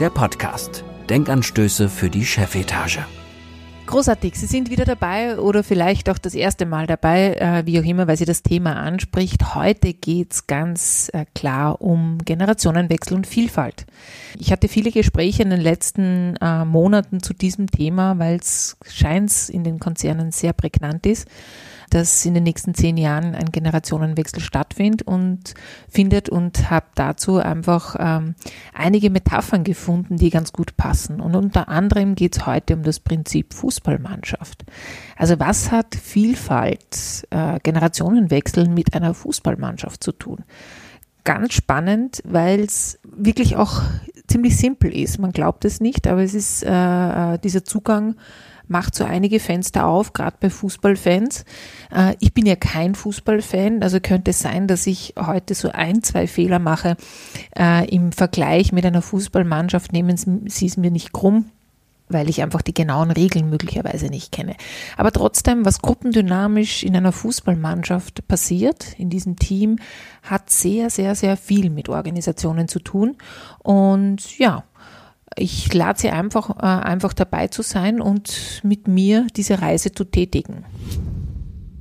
der Podcast. Denkanstöße für die Chefetage. Großartig, Sie sind wieder dabei oder vielleicht auch das erste Mal dabei, äh, wie auch immer, weil Sie das Thema anspricht. Heute geht's ganz äh, klar um Generationenwechsel und Vielfalt. Ich hatte viele Gespräche in den letzten äh, Monaten zu diesem Thema, weil es scheint in den Konzernen sehr prägnant ist dass in den nächsten zehn Jahren ein Generationenwechsel stattfindet und findet und habe dazu einfach ähm, einige Metaphern gefunden, die ganz gut passen. Und unter anderem geht es heute um das Prinzip Fußballmannschaft. Also was hat Vielfalt, äh, Generationenwechsel mit einer Fußballmannschaft zu tun? Ganz spannend, weil es wirklich auch ziemlich simpel ist. Man glaubt es nicht, aber es ist äh, äh dieser Zugang macht so einige Fenster auf, gerade bei Fußballfans. Äh, ich bin ja kein Fußballfan, also könnte es sein, dass ich heute so ein, zwei Fehler mache äh, im Vergleich mit einer Fußballmannschaft. Nehmen Sie es mir nicht krumm weil ich einfach die genauen Regeln möglicherweise nicht kenne. Aber trotzdem, was gruppendynamisch in einer Fußballmannschaft passiert, in diesem Team, hat sehr, sehr, sehr viel mit Organisationen zu tun. Und ja, ich lade Sie einfach, äh, einfach dabei zu sein und mit mir diese Reise zu tätigen.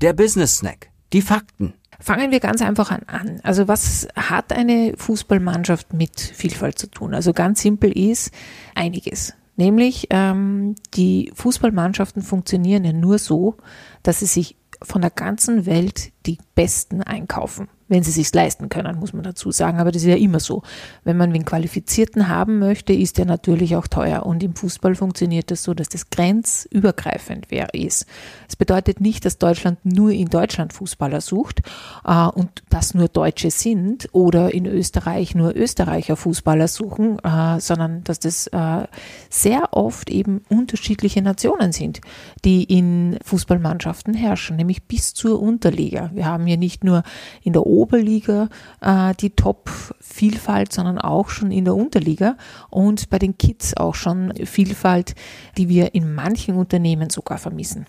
Der Business Snack. Die Fakten. Fangen wir ganz einfach an, an. Also was hat eine Fußballmannschaft mit Vielfalt zu tun? Also ganz simpel ist einiges. Nämlich ähm, die Fußballmannschaften funktionieren ja nur so, dass sie sich von der ganzen Welt die Besten einkaufen wenn sie sich leisten können, muss man dazu sagen. Aber das ist ja immer so. Wenn man den Qualifizierten haben möchte, ist der natürlich auch teuer. Und im Fußball funktioniert das so, dass das grenzübergreifend ist. Das bedeutet nicht, dass Deutschland nur in Deutschland Fußballer sucht äh, und das nur Deutsche sind oder in Österreich nur Österreicher Fußballer suchen, äh, sondern dass das äh, sehr oft eben unterschiedliche Nationen sind, die in Fußballmannschaften herrschen, nämlich bis zur Unterliga. Wir haben hier nicht nur in der Oberliga äh, die Top-Vielfalt, sondern auch schon in der Unterliga und bei den Kids auch schon Vielfalt, die wir in manchen Unternehmen sogar vermissen.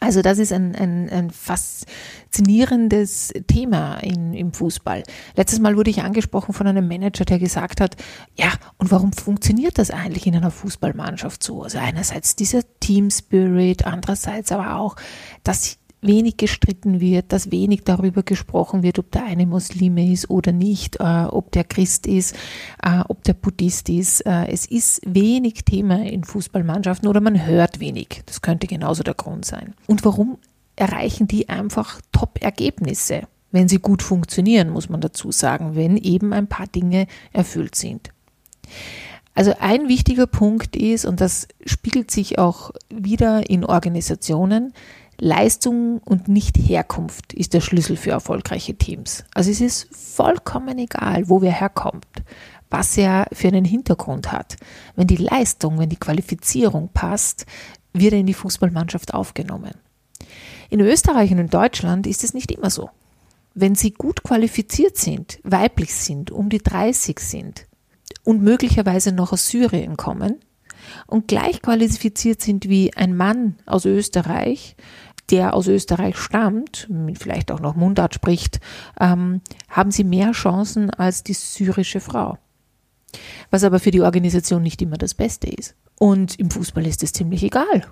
Also das ist ein, ein, ein faszinierendes Thema in, im Fußball. Letztes Mal wurde ich angesprochen von einem Manager, der gesagt hat, ja, und warum funktioniert das eigentlich in einer Fußballmannschaft so? Also einerseits dieser Team Spirit, andererseits aber auch, dass wenig gestritten wird, dass wenig darüber gesprochen wird, ob der eine Muslime ist oder nicht, äh, ob der Christ ist, äh, ob der Buddhist ist. Äh, es ist wenig Thema in Fußballmannschaften oder man hört wenig. Das könnte genauso der Grund sein. Und warum erreichen die einfach Top-Ergebnisse? Wenn sie gut funktionieren, muss man dazu sagen, wenn eben ein paar Dinge erfüllt sind. Also ein wichtiger Punkt ist, und das spiegelt sich auch wieder in Organisationen, Leistung und nicht Herkunft ist der Schlüssel für erfolgreiche Teams. Also es ist vollkommen egal, wo wer herkommt, was er für einen Hintergrund hat. Wenn die Leistung, wenn die Qualifizierung passt, wird er in die Fußballmannschaft aufgenommen. In Österreich und in Deutschland ist es nicht immer so. Wenn sie gut qualifiziert sind, weiblich sind, um die 30 sind und möglicherweise noch aus Syrien kommen und gleich qualifiziert sind wie ein Mann aus Österreich, der aus Österreich stammt, vielleicht auch noch Mundart spricht, ähm, haben sie mehr Chancen als die syrische Frau. Was aber für die Organisation nicht immer das Beste ist. Und im Fußball ist es ziemlich egal,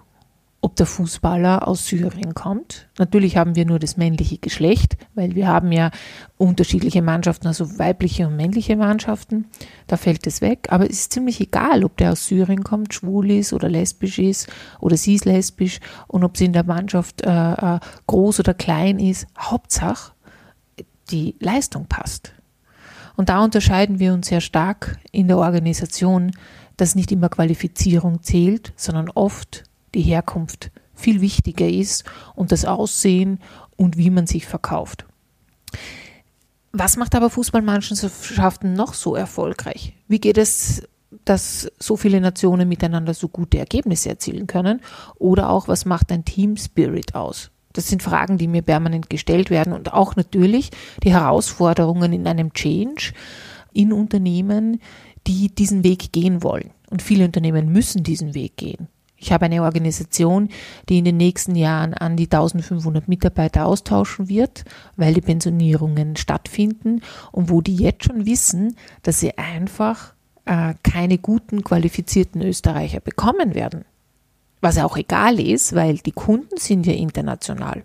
ob der Fußballer aus Syrien kommt. Natürlich haben wir nur das männliche Geschlecht, weil wir haben ja unterschiedliche Mannschaften, also weibliche und männliche Mannschaften. Da fällt es weg. Aber es ist ziemlich egal, ob der aus Syrien kommt, schwul ist oder lesbisch ist oder sie ist lesbisch und ob sie in der Mannschaft äh, äh groß oder klein ist. Hauptsache, die Leistung passt. Und da unterscheiden wir uns sehr stark in der Organisation, dass nicht immer Qualifizierung zählt, sondern oft die Herkunft viel wichtiger ist und das Aussehen und wie man sich verkauft. Was macht aber Fußballmannschaften noch so erfolgreich? Wie geht es dass so viele Nationen miteinander so gute Ergebnisse erzielen können? Oder auch, was macht ein Team Spirit aus? Das sind Fragen, die mir permanent gestellt werden und auch natürlich die Herausforderungen in einem Change in Unternehmen, die diesen Weg gehen wollen. Und viele Unternehmen müssen diesen Weg gehen. Ich habe eine Organisation, die in den nächsten Jahren an die 1500 Mitarbeiter austauschen wird, weil die Pensionierungen stattfinden und wo die jetzt schon wissen, dass sie einfach äh, keine guten, qualifizierten Österreicher bekommen werden. Was auch egal ist, weil die Kunden sind ja international.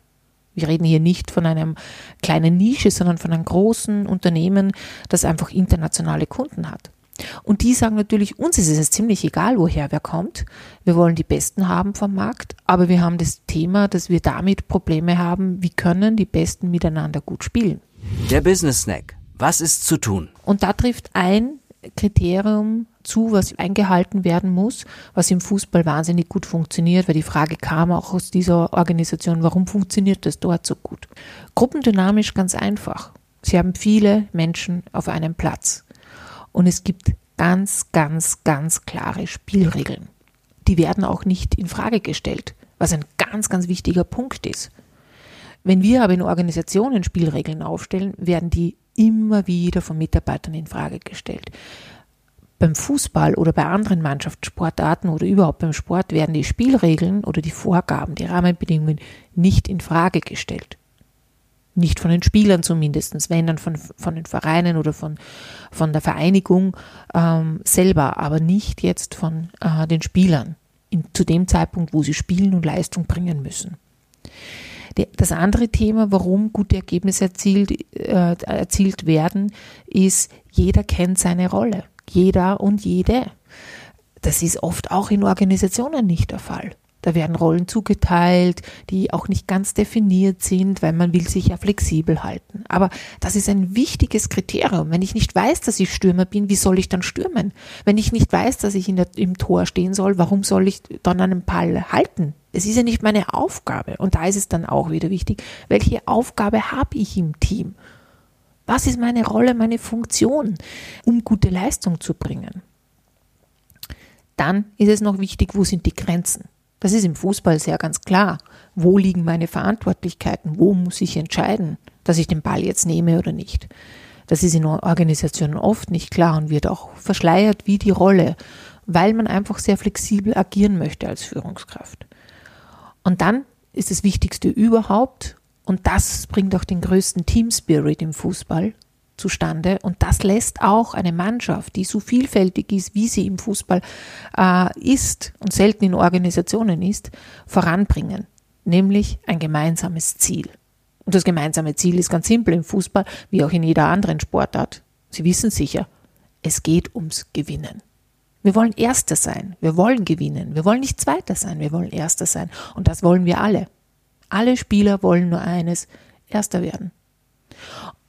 Wir reden hier nicht von einem kleinen Nische, sondern von einem großen Unternehmen, das einfach internationale Kunden hat. Und die sagen natürlich, uns ist es ziemlich egal, woher wer kommt. Wir wollen die Besten haben vom Markt, aber wir haben das Thema, dass wir damit Probleme haben, wie können die Besten miteinander gut spielen. Der Business Snack. Was ist zu tun? Und da trifft ein Kriterium zu, was eingehalten werden muss, was im Fußball wahnsinnig gut funktioniert, weil die Frage kam auch aus dieser Organisation, warum funktioniert das dort so gut? Gruppendynamisch ganz einfach. Sie haben viele Menschen auf einem Platz. Und es gibt ganz, ganz, ganz klare Spielregeln. Die werden auch nicht in Frage gestellt, was ein ganz, ganz wichtiger Punkt ist. Wenn wir aber in Organisationen Spielregeln aufstellen, werden die immer wieder von Mitarbeitern in Frage gestellt. Beim Fußball oder bei anderen Mannschaftssportarten oder überhaupt beim Sport werden die Spielregeln oder die Vorgaben, die Rahmenbedingungen nicht in Frage gestellt. Nicht von den Spielern zumindest, wenn dann von, von den Vereinen oder von, von der Vereinigung ähm, selber, aber nicht jetzt von äh, den Spielern in, zu dem Zeitpunkt, wo sie spielen und Leistung bringen müssen. Das andere Thema, warum gute Ergebnisse erzielt, äh, erzielt werden, ist, jeder kennt seine Rolle. Jeder und jede. Das ist oft auch in Organisationen nicht der Fall. Da werden Rollen zugeteilt, die auch nicht ganz definiert sind, weil man will sich ja flexibel halten. Aber das ist ein wichtiges Kriterium. Wenn ich nicht weiß, dass ich Stürmer bin, wie soll ich dann stürmen? Wenn ich nicht weiß, dass ich der, im Tor stehen soll, warum soll ich dann einen Ball halten? Es ist ja nicht meine Aufgabe. Und da ist es dann auch wieder wichtig, welche Aufgabe habe ich im Team? Was ist meine Rolle, meine Funktion, um gute Leistung zu bringen? Dann ist es noch wichtig, wo sind die Grenzen? Das ist im Fußball sehr ganz klar. Wo liegen meine Verantwortlichkeiten? Wo muss ich entscheiden, dass ich den Ball jetzt nehme oder nicht? Das ist in Organisationen oft nicht klar und wird auch verschleiert wie die Rolle, weil man einfach sehr flexibel agieren möchte als Führungskraft. Und dann ist das Wichtigste überhaupt, und das bringt auch den größten Team Spirit im Fußball, zustande. Und das lässt auch eine Mannschaft, die so vielfältig ist, wie sie im Fußball äh, ist und selten in Organisationen ist, voranbringen. Nämlich ein gemeinsames Ziel. Und das gemeinsame Ziel ist ganz simpel im Fußball, wie auch in jeder anderen Sportart. Sie wissen sicher, es geht ums Gewinnen. Wir wollen Erster sein. Wir wollen gewinnen. Wir wollen nicht Zweiter sein. Wir wollen Erster sein. Und das wollen wir alle. Alle Spieler wollen nur eines, Erster werden.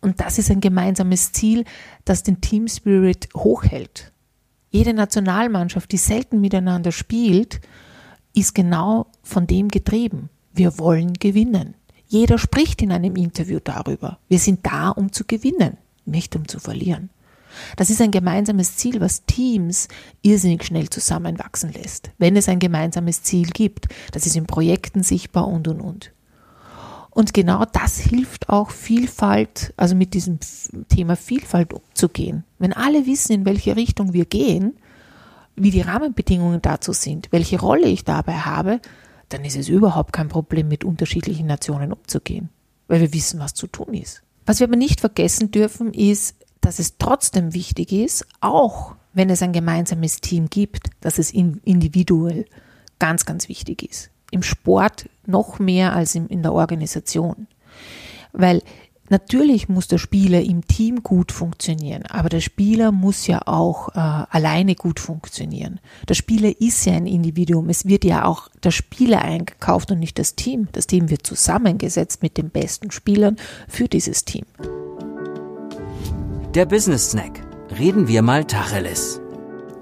Und das ist ein gemeinsames Ziel, das den Team Spirit hochhält. Jede Nationalmannschaft, die selten miteinander spielt, ist genau von dem getrieben. Wir wollen gewinnen. Jeder spricht in einem Interview darüber. Wir sind da, um zu gewinnen, nicht um zu verlieren. Das ist ein gemeinsames Ziel, was Teams irrsinnig schnell zusammenwachsen lässt, wenn es ein gemeinsames Ziel gibt. Das ist in Projekten sichtbar und und und. Und genau das hilft auch Vielfalt, also mit diesem Thema Vielfalt umzugehen. Wenn alle wissen, in welche Richtung wir gehen, wie die Rahmenbedingungen dazu sind, welche Rolle ich dabei habe, dann ist es überhaupt kein Problem, mit unterschiedlichen Nationen umzugehen, weil wir wissen, was zu tun ist. Was wir aber nicht vergessen dürfen, ist, dass es trotzdem wichtig ist, auch wenn es ein gemeinsames Team gibt, dass es individuell ganz, ganz wichtig ist im Sport noch mehr als in der Organisation. Weil natürlich muss der Spieler im Team gut funktionieren, aber der Spieler muss ja auch äh, alleine gut funktionieren. Der Spieler ist ja ein Individuum. Es wird ja auch der Spieler eingekauft und nicht das Team. Das Team wird zusammengesetzt mit den besten Spielern für dieses Team. Der Business Snack. Reden wir mal Tacheles.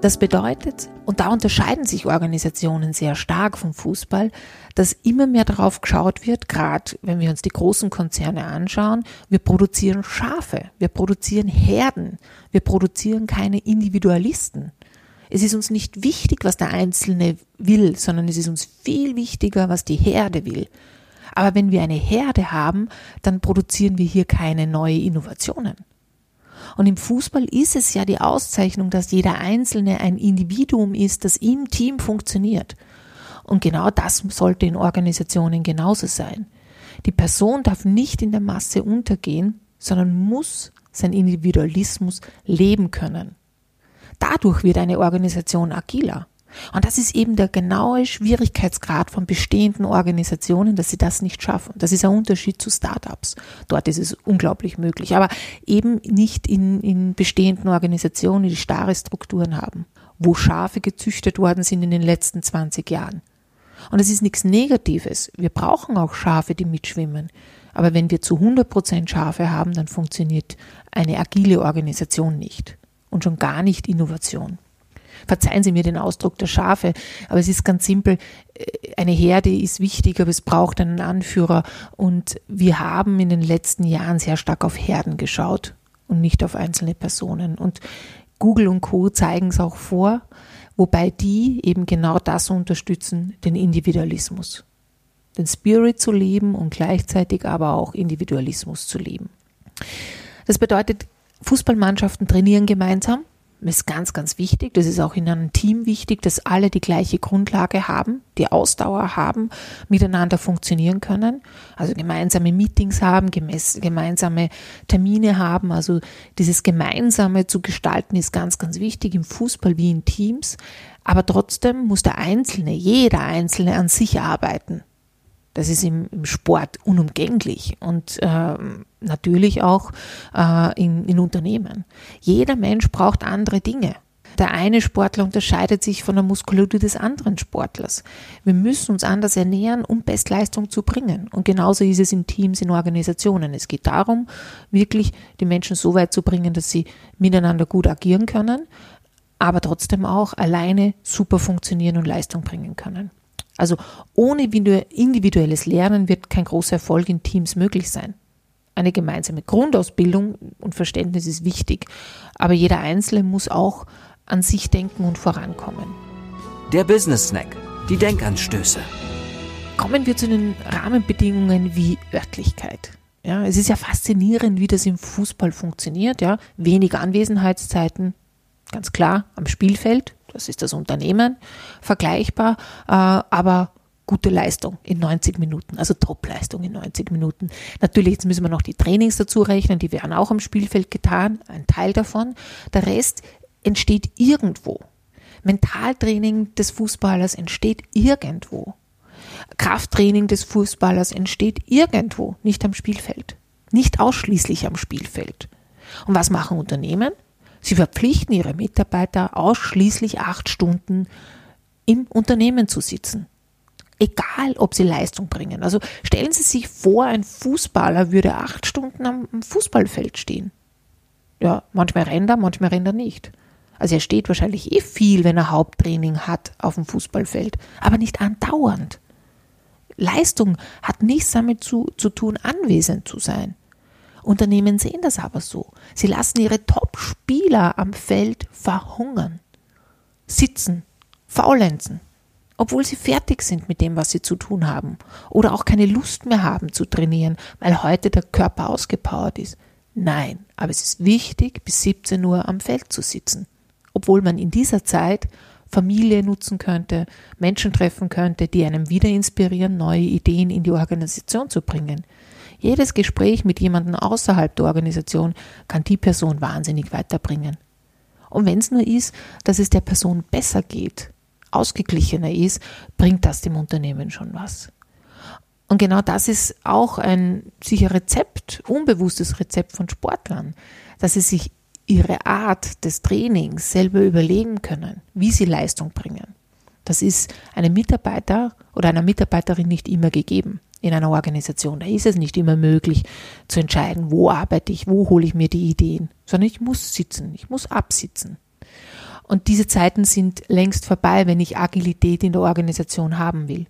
Das bedeutet, und da unterscheiden sich Organisationen sehr stark vom Fußball, dass immer mehr darauf geschaut wird, gerade wenn wir uns die großen Konzerne anschauen, wir produzieren Schafe, wir produzieren Herden, wir produzieren keine Individualisten. Es ist uns nicht wichtig, was der Einzelne will, sondern es ist uns viel wichtiger, was die Herde will. Aber wenn wir eine Herde haben, dann produzieren wir hier keine neuen Innovationen. Und im Fußball ist es ja die Auszeichnung, dass jeder Einzelne ein Individuum ist, das im Team funktioniert. Und genau das sollte in Organisationen genauso sein. Die Person darf nicht in der Masse untergehen, sondern muss sein Individualismus leben können. Dadurch wird eine Organisation agiler. Und das ist eben der genaue Schwierigkeitsgrad von bestehenden Organisationen, dass sie das nicht schaffen. Das ist ein Unterschied zu Startups. Dort ist es unglaublich möglich, aber eben nicht in, in bestehenden Organisationen, die starre Strukturen haben, wo Schafe gezüchtet worden sind in den letzten 20 Jahren. Und es ist nichts Negatives. Wir brauchen auch Schafe, die mitschwimmen. Aber wenn wir zu 100 Prozent Schafe haben, dann funktioniert eine agile Organisation nicht. Und schon gar nicht Innovation. Verzeihen Sie mir den Ausdruck der Schafe, aber es ist ganz simpel. Eine Herde ist wichtig, aber es braucht einen Anführer. Und wir haben in den letzten Jahren sehr stark auf Herden geschaut und nicht auf einzelne Personen. Und Google und Co. zeigen es auch vor, wobei die eben genau das unterstützen, den Individualismus. Den Spirit zu leben und gleichzeitig aber auch Individualismus zu leben. Das bedeutet, Fußballmannschaften trainieren gemeinsam, ist ganz, ganz wichtig. Das ist auch in einem Team wichtig, dass alle die gleiche Grundlage haben, die Ausdauer haben, miteinander funktionieren können. Also gemeinsame Meetings haben, gemeinsame Termine haben. Also dieses Gemeinsame zu gestalten ist ganz, ganz wichtig im Fußball wie in Teams. Aber trotzdem muss der Einzelne, jeder Einzelne an sich arbeiten. Das ist im, im Sport unumgänglich und äh, natürlich auch äh, in, in Unternehmen. Jeder Mensch braucht andere Dinge. Der eine Sportler unterscheidet sich von der Muskulatur des anderen Sportlers. Wir müssen uns anders ernähren, um Bestleistung zu bringen. Und genauso ist es in Teams, in Organisationen. Es geht darum, wirklich die Menschen so weit zu bringen, dass sie miteinander gut agieren können, aber trotzdem auch alleine super funktionieren und Leistung bringen können. Also ohne individuelles Lernen wird kein großer Erfolg in Teams möglich sein. Eine gemeinsame Grundausbildung und Verständnis ist wichtig, aber jeder Einzelne muss auch an sich denken und vorankommen. Der Business Snack, die Denkanstöße. Kommen wir zu den Rahmenbedingungen wie Örtlichkeit. Ja, es ist ja faszinierend, wie das im Fußball funktioniert. Ja, wenig Anwesenheitszeiten, ganz klar am Spielfeld, das ist das Unternehmen, vergleichbar, äh, aber gute Leistung in 90 Minuten, also Top-Leistung in 90 Minuten. Natürlich, jetzt müssen wir noch die Trainings dazu rechnen, die werden auch am Spielfeld getan, ein Teil davon. Der Rest entsteht irgendwo. Mentaltraining des Fußballers entsteht irgendwo. Krafttraining des Fußballers entsteht irgendwo, nicht am Spielfeld. Nicht ausschließlich am Spielfeld. Und was machen Unternehmen? Sie verpflichten ihre Mitarbeiter ausschließlich acht Stunden im Unternehmen zu sitzen. Egal, ob sie Leistung bringen. Also stellen Sie sich vor, ein Fußballer würde acht Stunden am Fußballfeld stehen. Ja, manchmal rennt er, manchmal rennt er nicht. Also er steht wahrscheinlich eh viel, wenn er Haupttraining hat auf dem Fußballfeld, aber nicht andauernd. Leistung hat nichts damit zu, zu tun, anwesend zu sein. Unternehmen sehen das aber so. Sie lassen ihre Top-Spieler am Feld verhungern, sitzen, faulenzen, obwohl sie fertig sind mit dem, was sie zu tun haben oder auch keine Lust mehr haben zu trainieren, weil heute der Körper ausgepowert ist. Nein, aber es ist wichtig, bis 17 Uhr am Feld zu sitzen, obwohl man in dieser Zeit Familie nutzen könnte, Menschen treffen könnte, die einem wieder inspirieren, neue Ideen in die Organisation zu bringen. Jedes Gespräch mit jemandem außerhalb der Organisation kann die Person wahnsinnig weiterbringen. Und wenn es nur ist, dass es der Person besser geht, ausgeglichener ist, bringt das dem Unternehmen schon was. Und genau das ist auch ein sicher Rezept, unbewusstes Rezept von Sportlern, dass sie sich ihre Art des Trainings selber überlegen können, wie sie Leistung bringen. Das ist einem Mitarbeiter oder einer Mitarbeiterin nicht immer gegeben in einer Organisation. Da ist es nicht immer möglich zu entscheiden, wo arbeite ich, wo hole ich mir die Ideen, sondern ich muss sitzen, ich muss absitzen. Und diese Zeiten sind längst vorbei, wenn ich Agilität in der Organisation haben will.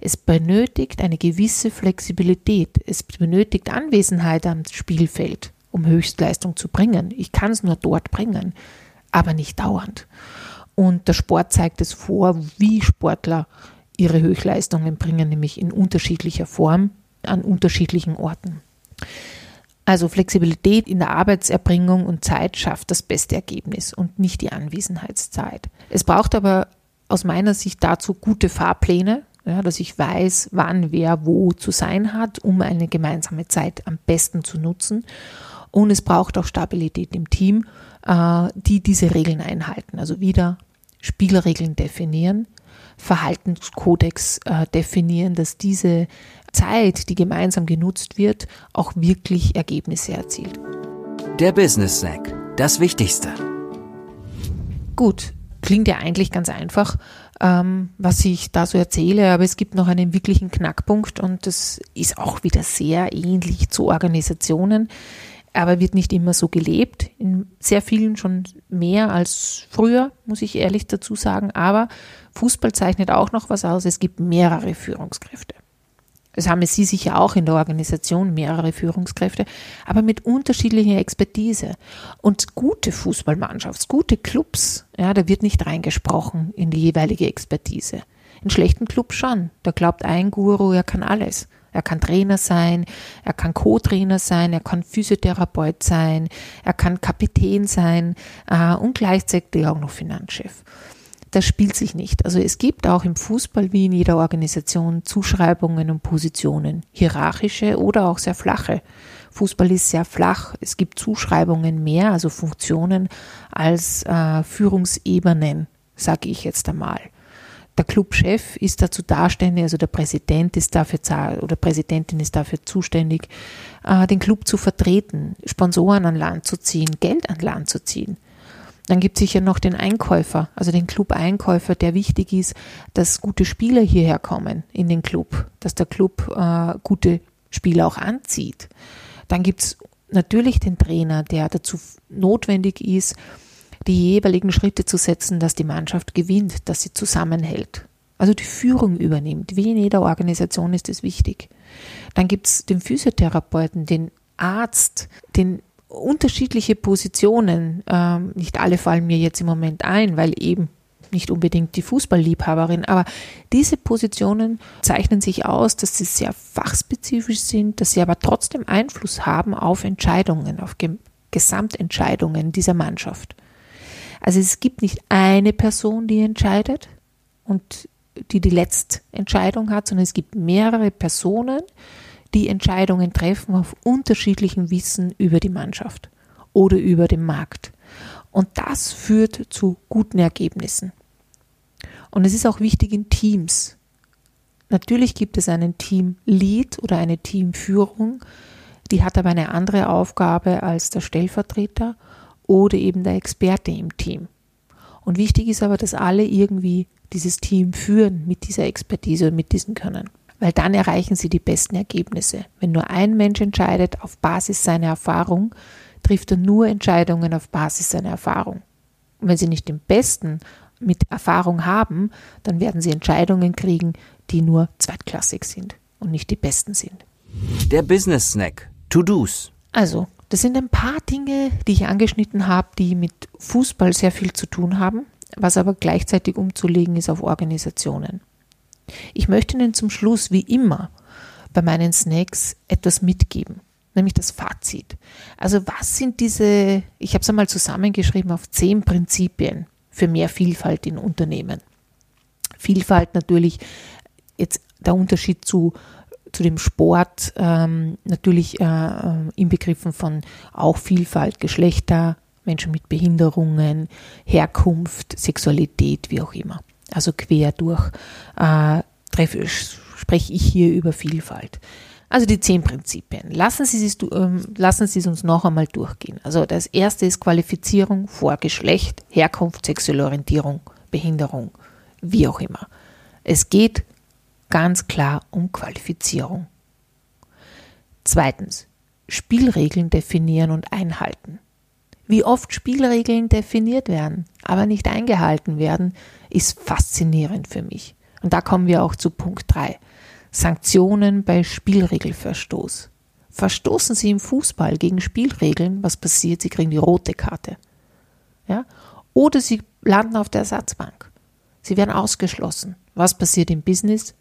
Es benötigt eine gewisse Flexibilität. Es benötigt Anwesenheit am Spielfeld, um Höchstleistung zu bringen. Ich kann es nur dort bringen, aber nicht dauernd. Und der Sport zeigt es vor, wie Sportler ihre Höchstleistungen bringen, nämlich in unterschiedlicher Form an unterschiedlichen Orten. Also Flexibilität in der Arbeitserbringung und Zeit schafft das beste Ergebnis und nicht die Anwesenheitszeit. Es braucht aber aus meiner Sicht dazu gute Fahrpläne, ja, dass ich weiß, wann wer wo zu sein hat, um eine gemeinsame Zeit am besten zu nutzen. Und es braucht auch Stabilität im Team, äh, die diese Regeln einhalten. Also wieder Spielregeln definieren, Verhaltenskodex äh, definieren, dass diese Zeit, die gemeinsam genutzt wird, auch wirklich Ergebnisse erzielt. Der Business Snack, das Wichtigste. Gut, klingt ja eigentlich ganz einfach, ähm, was ich da so erzähle, aber es gibt noch einen wirklichen Knackpunkt und das ist auch wieder sehr ähnlich zu Organisationen, aber wird nicht immer so gelebt. In sehr vielen schon mehr als früher, muss ich ehrlich dazu sagen. Aber Fußball zeichnet auch noch was aus. Es gibt mehrere Führungskräfte. Das haben Sie sicher auch in der Organisation, mehrere Führungskräfte, aber mit unterschiedlicher Expertise. Und gute Fußballmannschafts, gute Clubs, ja, da wird nicht reingesprochen in die jeweilige Expertise. In schlechten Clubs schon. Da glaubt ein Guru, er kann alles. Er kann Trainer sein, er kann Co-Trainer sein, er kann Physiotherapeut sein, er kann Kapitän sein äh, und gleichzeitig auch noch Finanzchef das spielt sich nicht. Also es gibt auch im Fußball wie in jeder Organisation Zuschreibungen und Positionen, hierarchische oder auch sehr flache. Fußball ist sehr flach. Es gibt Zuschreibungen mehr, also Funktionen, als äh, Führungsebenen, sage ich jetzt einmal. Der Clubchef ist dazu daständig, also der Präsident ist dafür oder Präsidentin ist dafür zuständig, äh, den Club zu vertreten, Sponsoren an Land zu ziehen, Geld an Land zu ziehen. Dann gibt es sicher noch den Einkäufer, also den Club-Einkäufer, der wichtig ist, dass gute Spieler hierher kommen in den Club, dass der Club äh, gute Spieler auch anzieht. Dann gibt es natürlich den Trainer, der dazu notwendig ist, die jeweiligen Schritte zu setzen, dass die Mannschaft gewinnt, dass sie zusammenhält. Also die Führung übernimmt. Wie in jeder Organisation ist es wichtig. Dann gibt es den Physiotherapeuten, den Arzt, den unterschiedliche Positionen. Ähm, nicht alle fallen mir jetzt im Moment ein, weil eben nicht unbedingt die Fußballliebhaberin, aber diese Positionen zeichnen sich aus, dass sie sehr fachspezifisch sind, dass sie aber trotzdem Einfluss haben auf Entscheidungen, auf Gesamtentscheidungen dieser Mannschaft. Also es gibt nicht eine Person, die entscheidet und die die letzte Entscheidung hat, sondern es gibt mehrere Personen, die Entscheidungen treffen auf unterschiedlichem Wissen über die Mannschaft oder über den Markt. Und das führt zu guten Ergebnissen. Und es ist auch wichtig in Teams. Natürlich gibt es einen Team-Lead oder eine Teamführung, die hat aber eine andere Aufgabe als der Stellvertreter oder eben der Experte im Team. Und wichtig ist aber, dass alle irgendwie dieses Team führen mit dieser Expertise und mit diesem Können weil dann erreichen sie die besten Ergebnisse. Wenn nur ein Mensch entscheidet auf Basis seiner Erfahrung, trifft er nur Entscheidungen auf Basis seiner Erfahrung. Und wenn sie nicht den Besten mit Erfahrung haben, dann werden sie Entscheidungen kriegen, die nur zweitklassig sind und nicht die besten sind. Der Business Snack. To-Dos. Also, das sind ein paar Dinge, die ich angeschnitten habe, die mit Fußball sehr viel zu tun haben, was aber gleichzeitig umzulegen ist auf Organisationen. Ich möchte Ihnen zum Schluss, wie immer, bei meinen Snacks etwas mitgeben, nämlich das Fazit. Also was sind diese, ich habe es einmal zusammengeschrieben auf zehn Prinzipien für mehr Vielfalt in Unternehmen. Vielfalt natürlich jetzt der Unterschied zu, zu dem Sport, ähm, natürlich äh, inbegriffen von auch Vielfalt, Geschlechter, Menschen mit Behinderungen, Herkunft, Sexualität, wie auch immer also quer durch, äh, spreche ich hier über Vielfalt. Also die zehn Prinzipien. Lassen Sie, es, ähm, lassen Sie es uns noch einmal durchgehen. Also das erste ist Qualifizierung vor Geschlecht, Herkunft, sexuelle Orientierung, Behinderung, wie auch immer. Es geht ganz klar um Qualifizierung. Zweitens, Spielregeln definieren und einhalten. Wie oft Spielregeln definiert werden, aber nicht eingehalten werden, ist faszinierend für mich. Und da kommen wir auch zu Punkt 3. Sanktionen bei Spielregelverstoß. Verstoßen Sie im Fußball gegen Spielregeln, was passiert? Sie kriegen die rote Karte. Ja? Oder Sie landen auf der Ersatzbank. Sie werden ausgeschlossen. Was passiert im Business?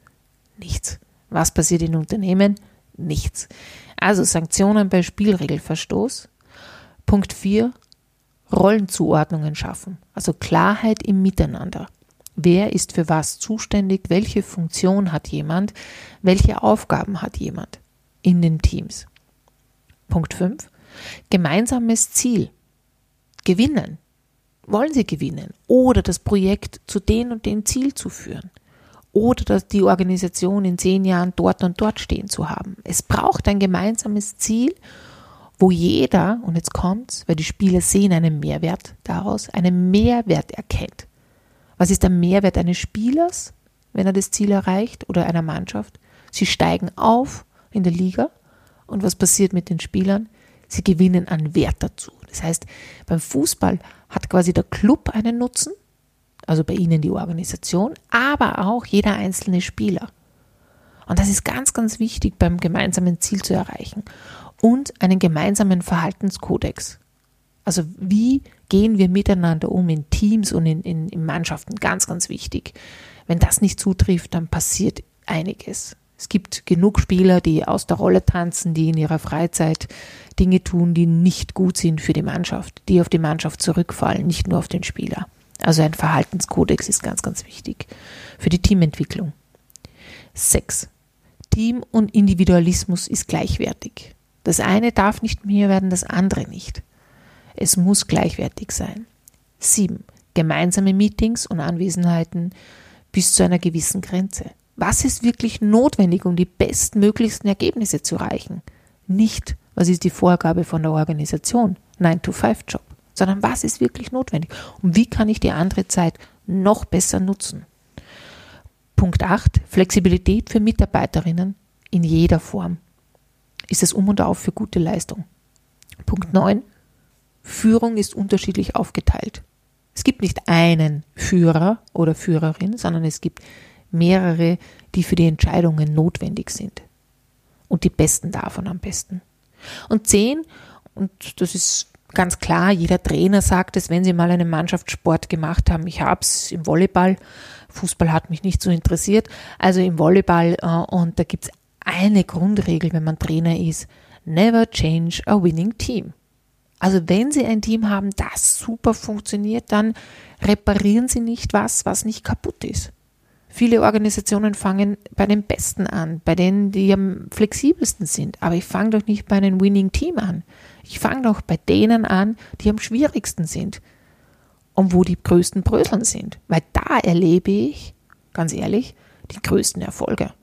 Nichts. Was passiert in Unternehmen? Nichts. Also Sanktionen bei Spielregelverstoß. Punkt 4. Rollenzuordnungen schaffen. Also Klarheit im Miteinander. Wer ist für was zuständig? Welche Funktion hat jemand? Welche Aufgaben hat jemand in den Teams? Punkt 5. Gemeinsames Ziel. Gewinnen. Wollen Sie gewinnen? Oder das Projekt zu den und den Ziel zu führen? Oder dass die Organisation in zehn Jahren dort und dort stehen zu haben. Es braucht ein gemeinsames Ziel, wo jeder, und jetzt kommt's, weil die Spieler sehen einen Mehrwert daraus, einen Mehrwert erkennt. Was ist der Mehrwert eines Spielers, wenn er das Ziel erreicht oder einer Mannschaft? Sie steigen auf in der Liga und was passiert mit den Spielern? Sie gewinnen an Wert dazu. Das heißt, beim Fußball hat quasi der Club einen Nutzen, also bei Ihnen die Organisation, aber auch jeder einzelne Spieler. Und das ist ganz, ganz wichtig beim gemeinsamen Ziel zu erreichen. Und einen gemeinsamen Verhaltenskodex. Also wie gehen wir miteinander um in Teams und in, in, in Mannschaften? Ganz, ganz wichtig. Wenn das nicht zutrifft, dann passiert einiges. Es gibt genug Spieler, die aus der Rolle tanzen, die in ihrer Freizeit Dinge tun, die nicht gut sind für die Mannschaft, die auf die Mannschaft zurückfallen, nicht nur auf den Spieler. Also ein Verhaltenskodex ist ganz, ganz wichtig für die Teamentwicklung. Sechs. Team und Individualismus ist gleichwertig. Das eine darf nicht mehr werden, das andere nicht. Es muss gleichwertig sein. Sieben. Gemeinsame Meetings und Anwesenheiten bis zu einer gewissen Grenze. Was ist wirklich notwendig, um die bestmöglichsten Ergebnisse zu erreichen? Nicht, was ist die Vorgabe von der Organisation, 9-to-5-Job, sondern was ist wirklich notwendig und wie kann ich die andere Zeit noch besser nutzen? Punkt 8. Flexibilität für Mitarbeiterinnen in jeder Form. Ist es um und auf für gute Leistung. Punkt 9. Führung ist unterschiedlich aufgeteilt. Es gibt nicht einen Führer oder Führerin, sondern es gibt mehrere, die für die Entscheidungen notwendig sind. Und die besten davon am besten. Und zehn, und das ist ganz klar, jeder Trainer sagt es, wenn sie mal einen Mannschaftssport gemacht haben, ich habe es im Volleyball, Fußball hat mich nicht so interessiert, also im Volleyball, äh, und da gibt es eine Grundregel, wenn man Trainer ist, never change a winning team. Also wenn Sie ein Team haben, das super funktioniert, dann reparieren Sie nicht was, was nicht kaputt ist. Viele Organisationen fangen bei den Besten an, bei denen, die am flexibelsten sind. Aber ich fange doch nicht bei einem Winning Team an. Ich fange doch bei denen an, die am schwierigsten sind und wo die größten Bröseln sind. Weil da erlebe ich, ganz ehrlich, die größten Erfolge.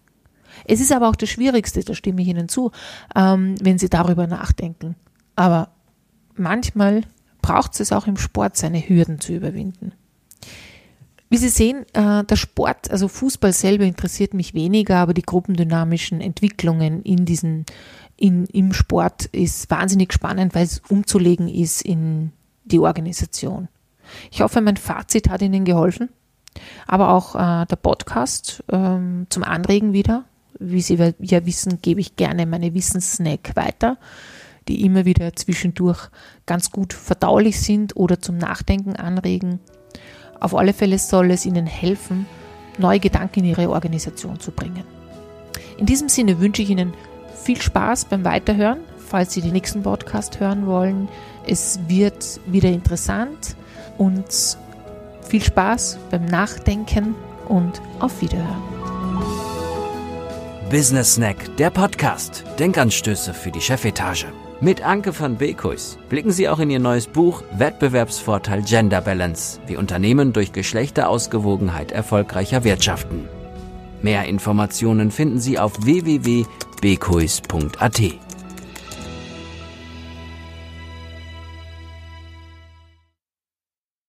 Es ist aber auch das Schwierigste, da stimme ich Ihnen zu, ähm, wenn Sie darüber nachdenken. Aber manchmal braucht es auch im Sport, seine Hürden zu überwinden. Wie Sie sehen, äh, der Sport, also Fußball selber interessiert mich weniger, aber die gruppendynamischen Entwicklungen in diesen, in, im Sport ist wahnsinnig spannend, weil es umzulegen ist in die Organisation. Ich hoffe, mein Fazit hat Ihnen geholfen, aber auch äh, der Podcast ähm, zum Anregen wieder. Wie Sie ja wissen, gebe ich gerne meine Wissenssnack weiter, die immer wieder zwischendurch ganz gut verdaulich sind oder zum Nachdenken anregen. Auf alle Fälle soll es Ihnen helfen, neue Gedanken in Ihre Organisation zu bringen. In diesem Sinne wünsche ich Ihnen viel Spaß beim Weiterhören, falls Sie den nächsten Podcast hören wollen. Es wird wieder interessant und viel Spaß beim Nachdenken und auf Wiederhören. Business Snack, der Podcast. Denkanstöße für die Chefetage. Mit Anke van Beekhuis blicken Sie auch in Ihr neues Buch Wettbewerbsvorteil Gender Balance, wie Unternehmen durch Geschlechterausgewogenheit erfolgreicher wirtschaften. Mehr Informationen finden Sie auf www.beekhuis.at.